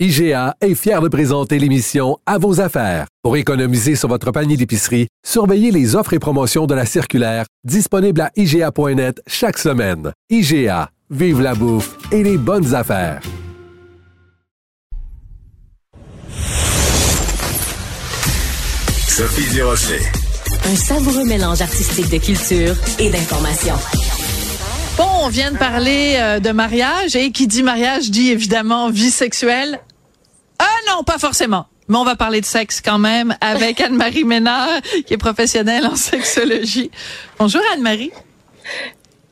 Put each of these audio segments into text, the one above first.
IGA est fier de présenter l'émission À vos affaires. Pour économiser sur votre panier d'épicerie, surveillez les offres et promotions de la circulaire disponible à IGA.net chaque semaine. IGA, vive la bouffe et les bonnes affaires. Sophie Durocher. Un savoureux mélange artistique de culture et d'information. Bon, on vient de parler euh, de mariage et qui dit mariage dit évidemment vie sexuelle. Ah non, pas forcément. Mais on va parler de sexe quand même avec Anne-Marie Ménard, qui est professionnelle en sexologie. Bonjour Anne-Marie.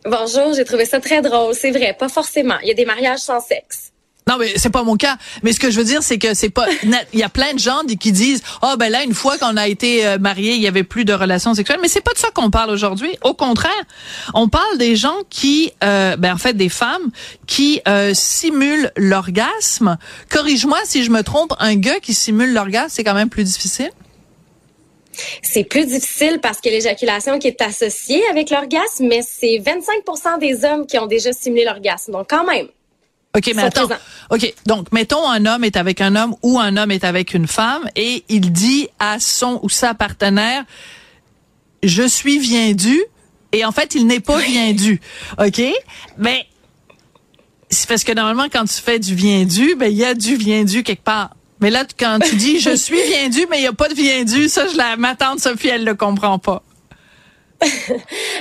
Bonjour, j'ai trouvé ça très drôle. C'est vrai, pas forcément. Il y a des mariages sans sexe. Non, mais c'est pas mon cas. Mais ce que je veux dire, c'est que c'est pas. Il y a plein de gens qui disent, oh ben là, une fois qu'on a été euh, marié, il y avait plus de relations sexuelles. Mais c'est pas de ça qu'on parle aujourd'hui. Au contraire, on parle des gens qui, euh, ben en fait, des femmes qui euh, simulent l'orgasme. Corrige-moi si je me trompe. Un gars qui simule l'orgasme, c'est quand même plus difficile? C'est plus difficile parce que l'éjaculation qui est associée avec l'orgasme, mais c'est 25% des hommes qui ont déjà simulé l'orgasme. Donc quand même. OK, mais attends. OK, donc mettons un homme est avec un homme ou un homme est avec une femme et il dit à son ou sa partenaire je suis bien dû et en fait, il n'est pas bien dû. OK? Mais c'est parce que normalement quand tu fais du bien dû, ben il y a du bien dû quelque part. Mais là quand tu dis je suis bien dû mais il y a pas de bien dû, ça je la ma tante Sophie elle le comprend pas.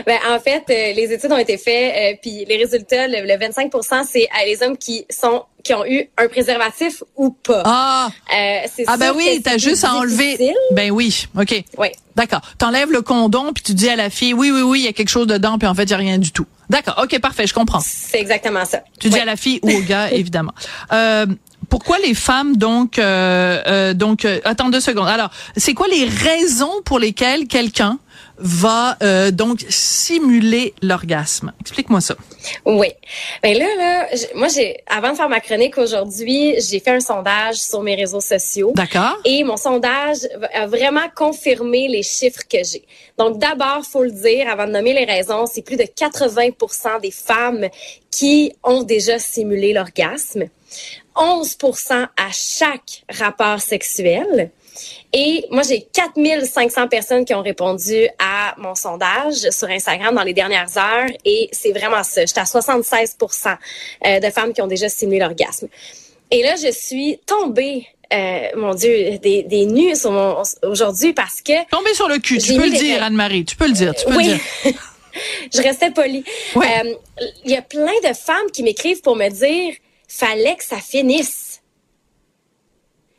Ben, en fait, euh, les études ont été faites, euh, puis les résultats, le, 25% c'est à les hommes qui sont qui ont eu un préservatif ou pas. Ah, euh, ah ben oui, t'as juste à enlever. Ben oui, ok. Oui. D'accord. T'enlèves le condom puis tu dis à la fille, oui, oui, oui, il y a quelque chose dedans, puis en fait, il y a rien du tout. D'accord. Ok, parfait, je comprends. C'est exactement ça. Tu dis à la fille ou au gars, évidemment. Euh, pourquoi les femmes donc euh, euh donc attends deux secondes. Alors, c'est quoi les raisons pour lesquelles quelqu'un va euh, donc simuler l'orgasme. Explique-moi ça. Oui. Ben là, là, moi, j'ai avant de faire ma chronique aujourd'hui, j'ai fait un sondage sur mes réseaux sociaux. D'accord. Et mon sondage a vraiment confirmé les chiffres que j'ai. Donc, d'abord, faut le dire, avant de nommer les raisons, c'est plus de 80% des femmes qui ont déjà simulé l'orgasme. 11% à chaque rapport sexuel. Et moi, j'ai 4500 personnes qui ont répondu à mon sondage sur Instagram dans les dernières heures. Et c'est vraiment ça. J'étais à 76% euh, de femmes qui ont déjà simulé l'orgasme. Et là, je suis tombée euh, mon Dieu, des, des nus aujourd'hui parce que... Tombée sur le cul, tu peux le dire, Anne-Marie, tu peux le dire, tu peux oui. le dire. je restais polie. Il euh, y a plein de femmes qui m'écrivent pour me dire, fallait que ça finisse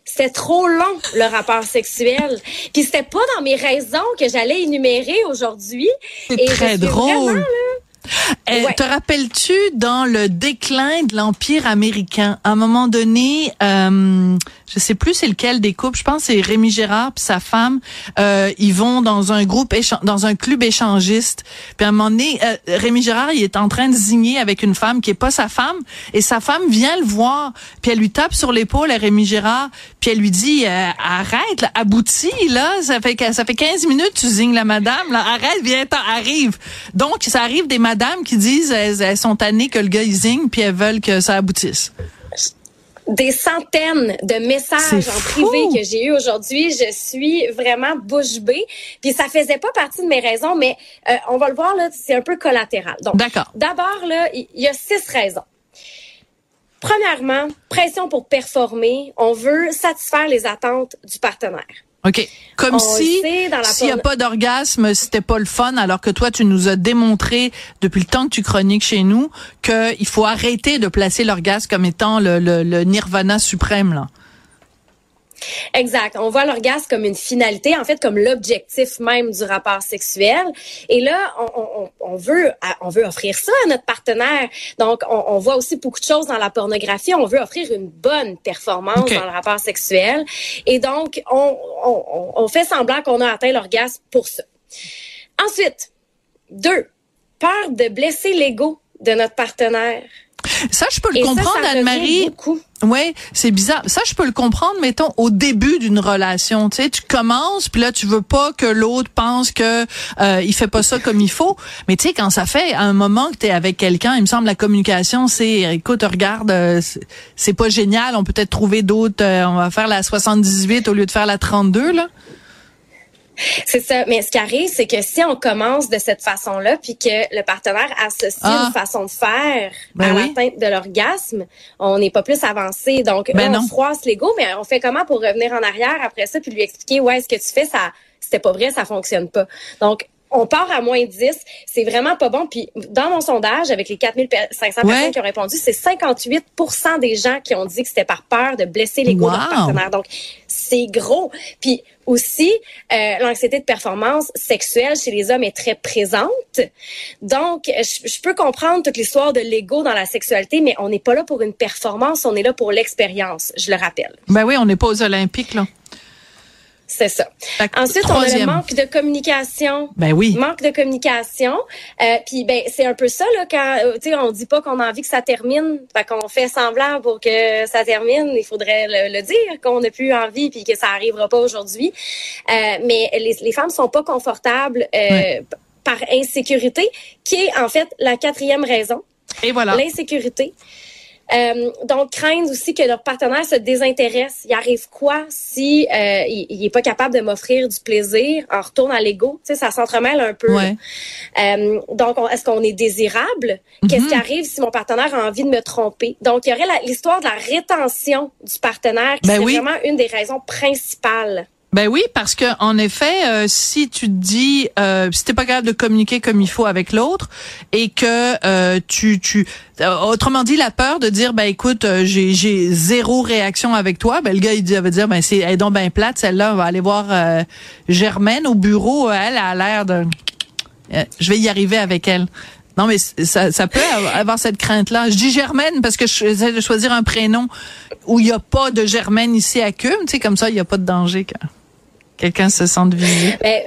c'était trop long, le rapport sexuel. Puis c'était pas dans mes raisons que j'allais énumérer aujourd'hui. C'est très drôle. Euh, te rappelles-tu dans le déclin de l'empire américain, à un moment donné, euh, je sais plus c'est lequel des couples, je pense c'est Rémi Gérard puis sa femme, euh, ils vont dans un groupe dans un club échangiste. Puis à un moment donné, euh, Rémi Gérard il est en train de zigner avec une femme qui est pas sa femme. Et sa femme vient le voir, puis elle lui tape sur l'épaule à Rémi Gérard, puis elle lui dit euh, arrête, là, aboutis là, ça fait ça fait 15 minutes tu zignes la madame, là, arrête, viens, arrive. Donc ça arrive des madames qui disent elles, sont tannées que le gars il zigne puis elles veulent que ça aboutisse des centaines de messages en privé que j'ai eu aujourd'hui. Je suis vraiment bouche bée. Puis ça faisait pas partie de mes raisons, mais euh, on va le voir là, c'est un peu collatéral. Donc, d'abord là, il y, a six raisons. Premièrement, pression pour performer. On veut satisfaire les attentes du partenaire. OK. Comme si s'il n'y a pas d'orgasme, c'était pas le fun, alors que toi, tu nous as démontré depuis le temps que tu chroniques chez nous qu'il faut arrêter de placer l'orgasme comme étant le, le, le nirvana suprême. Là. Exact. On voit l'orgasme comme une finalité, en fait, comme l'objectif même du rapport sexuel. Et là, on, on, on, veut, on veut offrir ça à notre partenaire. Donc, on, on, voit aussi beaucoup de choses dans la pornographie. On veut offrir une bonne performance dans le rapport sexuel. Et donc, on, on fait semblant qu'on a atteint l'orgasme pour ça. Ensuite, deux, peur de blesser l'ego de notre partenaire. Ça, je peux le comprendre, Anne-Marie. Oui, c'est bizarre. Ça, je peux le comprendre, mettons, au début d'une relation. Tu sais, tu commences, puis là, tu veux pas que l'autre pense que euh, il fait pas ça comme il faut. Mais tu sais, quand ça fait un moment que tu es avec quelqu'un, il me semble la communication, c'est, écoute, regarde, euh, c'est pas génial, on peut peut-être trouver d'autres, euh, on va faire la 78 au lieu de faire la 32, là. C'est ça. Mais ce qui arrive, c'est que si on commence de cette façon-là, puis que le partenaire associe ah. une façon de faire ben à l'atteinte de l'orgasme, on n'est pas plus avancé. Donc, ben on froisse l'ego, mais on fait comment pour revenir en arrière après ça, puis lui expliquer, ouais, ce que tu fais, ça, c'était pas vrai, ça fonctionne pas. Donc, on part à moins 10, c'est vraiment pas bon. Puis dans mon sondage, avec les 4500 personnes qui ont répondu, c'est 58% des gens qui ont dit que c'était par peur de blesser l'ego de leur partenaire. Donc, c'est gros. Puis aussi, euh, l'anxiété de performance sexuelle chez les hommes est très présente. Donc, je, peux comprendre toute l'histoire de l'ego dans la sexualité, mais on n'est pas là pour une performance, on est là pour l'expérience, je le rappelle. Ben oui, on n'est pas aux Olympiques, là. C'est ça. Ensuite, on a le manque de communication. Ben oui. Manque de communication. Euh, puis ben c'est un peu ça là quand euh, tu sais on dit pas qu'on a envie que ça termine, fait qu'on fait semblant pour que ça termine. Il faudrait le, dire qu'on n'a plus envie puis que ça arrivera pas aujourd'hui. Euh, mais les, les femmes sont pas confortables euh, par insécurité, qui est en fait la quatrième raison. Et voilà. L'insécurité. Euh, donc, craindre aussi que leur partenaire se désintéresse. Il arrive quoi si euh, il, est pas capable de m'offrir du plaisir? En retourne à l'ego? Tu sais, ça s'entremêle un peu. Euh, donc, est-ce qu'on est désirable? Qu'est-ce mm-hmm. qui arrive si mon partenaire a envie de me tromper? Donc, il y aurait l'histoire de la rétention du partenaire qui ben est vraiment une des raisons principales. Ben oui, parce que en effet, euh, si tu te dis, euh, si t'es pas capable de communiquer comme il faut avec l'autre, et que euh, tu, tu, euh, autrement dit, la peur de dire, ben écoute, j'ai, j'ai zéro réaction avec toi, ben le gars il dit, va dire, ben c'est, elle est donc ben plate, celle-là, on va aller voir Germaine au bureau, elle a l'air de, je vais y arriver avec elle. Non, mais ça, ça peut avoir cette crainte-là. Je dis Germaine parce que j'essaie de choisir un prénom où il n'y a pas de Germaine ici à Cum. Tu sais, comme ça, il n'y a pas de danger que quelqu'un se sente visé? Ben,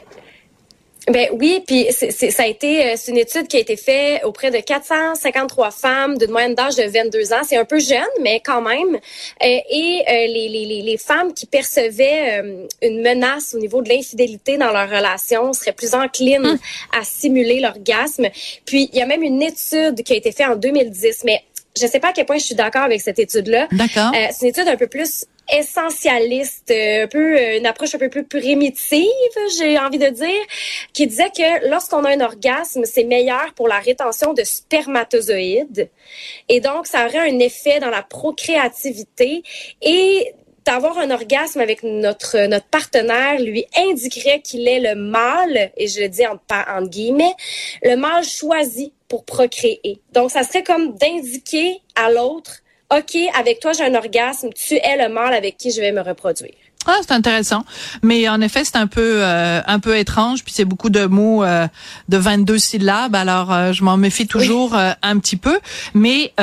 ben oui, puis ça a été euh, c'est une étude qui a été faite auprès de 453 femmes d'une moyenne d'âge de 22 ans. C'est un peu jeune, mais quand même. Euh, et euh, les, les, les, femmes qui percevaient une menace au niveau de l'infidélité dans leur relation seraient plus enclines hum. à simuler l'orgasme. Puis il y a même une étude qui a été faite en 2010, mais je sais pas à quel point je suis d'accord avec cette étude-là. D'accord. c'est une étude un peu plus essentialiste, euh, un peu euh, une approche un peu plus primitive, j'ai envie de dire, qui disait que lorsqu'on a un orgasme, c'est meilleur pour la rétention de spermatozoïdes. Et donc, ça aurait un effet dans la procréativité et d'avoir un orgasme avec notre notre partenaire lui indiquerait qu'il est le mâle et je le dis en, en guillemets le mâle choisi pour procréer. Donc ça serait comme d'indiquer à l'autre OK, avec toi, j'ai un orgasme, tu es le mâle avec qui je vais me reproduire. Ah, c'est intéressant. Mais en effet, c'est un peu euh, un peu étrange, puis c'est beaucoup de mots euh, de 22 syllabes, alors euh, je m'en méfie toujours un petit peu. Mais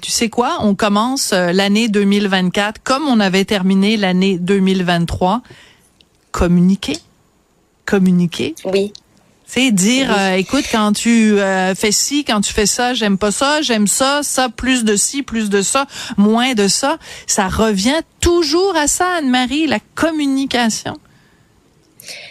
tu sais quoi, on commence l'année 2024 comme on avait terminé l'année 2023. Communiquer? Communiquer? Oui. C'est dire, euh, écoute, quand tu euh, fais ci, quand tu fais ça, j'aime pas ça, j'aime ça, ça, plus de ci, plus de ça, moins de ça. Ça revient toujours à ça, Anne-Marie, la communication.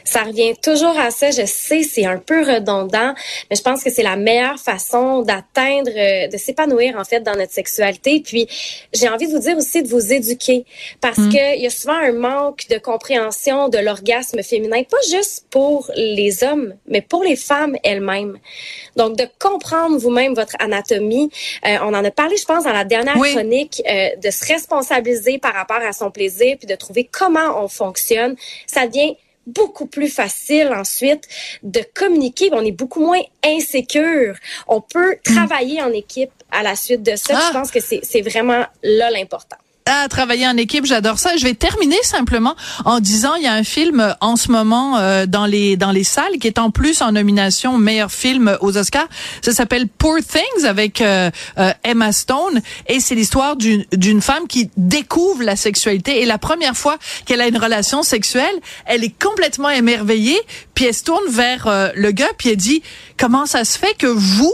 Ça revient toujours à ça. Je sais, c'est un peu redondant, mais je pense que c'est la meilleure façon d'atteindre, euh, de s'épanouir en fait dans notre sexualité. Puis j'ai envie de vous dire aussi de vous éduquer parce mm. que il y a souvent un manque de compréhension de l'orgasme féminin, pas juste pour les hommes, mais pour les femmes elles-mêmes. Donc de comprendre vous-même votre anatomie. Euh, on en a parlé, je pense, dans la dernière chronique, euh, de se responsabiliser par rapport à son plaisir, puis de trouver comment on fonctionne. Ça devient beaucoup plus facile ensuite de communiquer. On est beaucoup moins insécure. On peut mm. travailler en équipe à la suite de ça. Je ah. pense que c'est vraiment là l'important à travailler en équipe, j'adore ça. Je vais terminer simplement en disant il y a un film euh, en ce moment euh, dans les dans les salles qui est en plus en nomination meilleur film aux Oscars. Ça s'appelle Poor Things avec euh, Emma Stone et c'est l'histoire d'une d'une femme qui découvre la sexualité et la première fois qu'elle a une relation sexuelle, elle est complètement émerveillée, puis elle se tourne vers le gars puis elle dit comment ça se fait que vous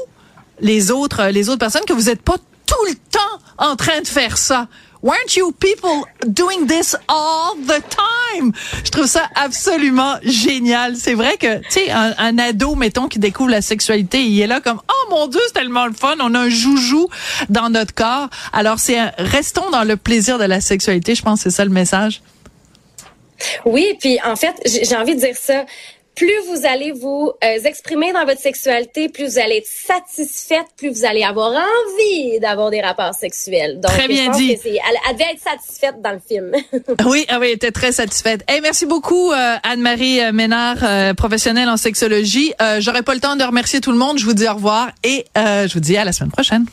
les autres les autres personnes que vous êtes pas tout le temps en train de faire ça? Weren't you people doing this all the time? Je trouve ça absolument génial. C'est vrai que, tu sais, un, ado, mettons, qui découvre la sexualité, il est là comme, oh mon Dieu, c'est tellement le fun. On a un joujou dans notre corps. Alors, c'est restons dans le plaisir de la sexualité. Je pense c'est ça le message. Oui, puis en fait, j'ai envie de dire ça plus vous allez vous euh, exprimer dans votre sexualité, plus vous allez être satisfaite, plus vous allez avoir envie d'avoir des rapports sexuels. Donc, très bien dit. elle, elle, devait être satisfaite dans le film. oui, ah oui, elle était très satisfaite. Hey, merci beaucoup euh, Anne-Marie euh, Ménard, professionnelle en sexologie. J'aurais pas le temps de remercier tout le monde. Je vous dis au revoir et je vous dis à la semaine prochaine.